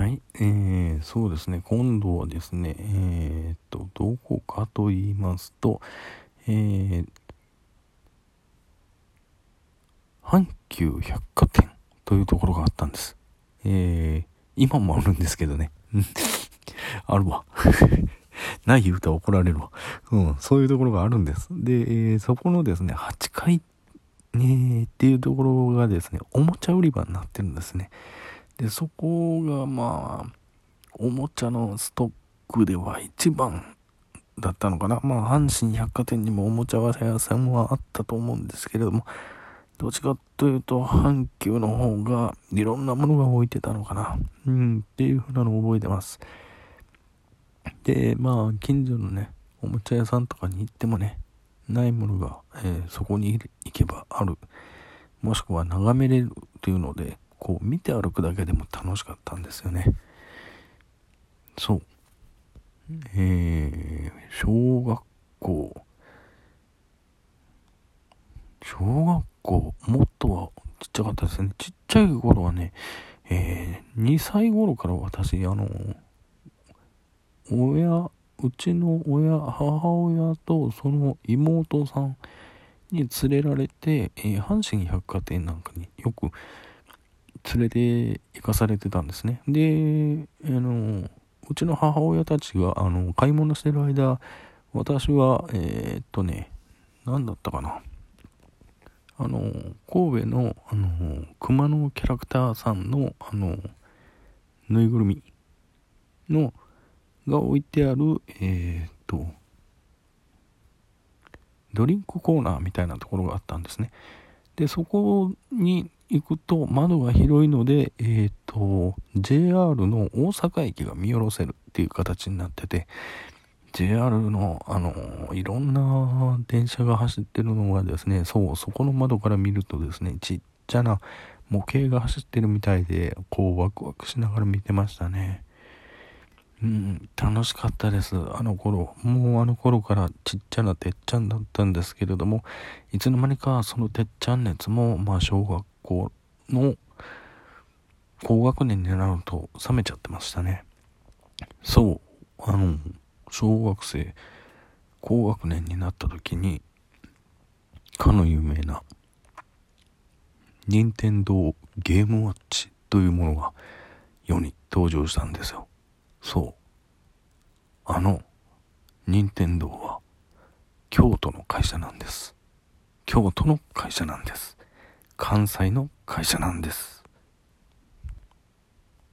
はい、えー、そうですね、今度はですね、えー、っと、どこかと言いますと、えー、阪急百貨店というところがあったんです。えー、今もあるんですけどね。あるわ。ない言うと怒られるわ。うん、そういうところがあるんです。で、えー、そこのですね、8階、ね、っていうところがですね、おもちゃ売り場になってるんですね。で、そこがまあ、おもちゃのストックでは一番だったのかな。まあ、阪神百貨店にもおもちゃ屋さんはあったと思うんですけれども、どっちかというと、阪急の方がいろんなものが置いてたのかな。うん、っていうふうなのを覚えてます。で、まあ、近所のね、おもちゃ屋さんとかに行ってもね、ないものが、えー、そこに行けばある。もしくは眺めれるというので、こう見て歩くだけでも楽しかったんですよね。そう。えー、小学校、小学校、もっとはちっちゃかったですね。ちっちゃい頃はね、えー、2歳頃から私、あの、親、うちの親、母親とその妹さんに連れられて、えー、阪神百貨店なんかによく連れて行かされてたんですね。で、あの、うちの母親たちが、あの、買い物してる間、私は、えー、っとね、何だったかな。あの、神戸の、あの、熊のキャラクターさんの、あの、ぬいぐるみの、が置いてある、えー、っと、ドリンクコーナーみたいなところがあったんですね。で、そこに行くと窓が広いので、えっ、ー、と、JR の大阪駅が見下ろせるっていう形になってて、JR の、あの、いろんな電車が走ってるのがですね、そう、そこの窓から見るとですね、ちっちゃな模型が走ってるみたいで、こうワクワクしながら見てましたね。うん、楽しかったです。あの頃。もうあの頃からちっちゃなてっちゃんだったんですけれども、いつの間にかそのてっちゃん熱も、まあ小学校の高学年になると冷めちゃってましたね。そう、あの、小学生、高学年になった時に、かの有名な、任天堂ゲームウォッチというものが世に登場したんですよ。そう。あの、任天堂は、京都の会社なんです。京都の会社なんです。関西の会社なんです。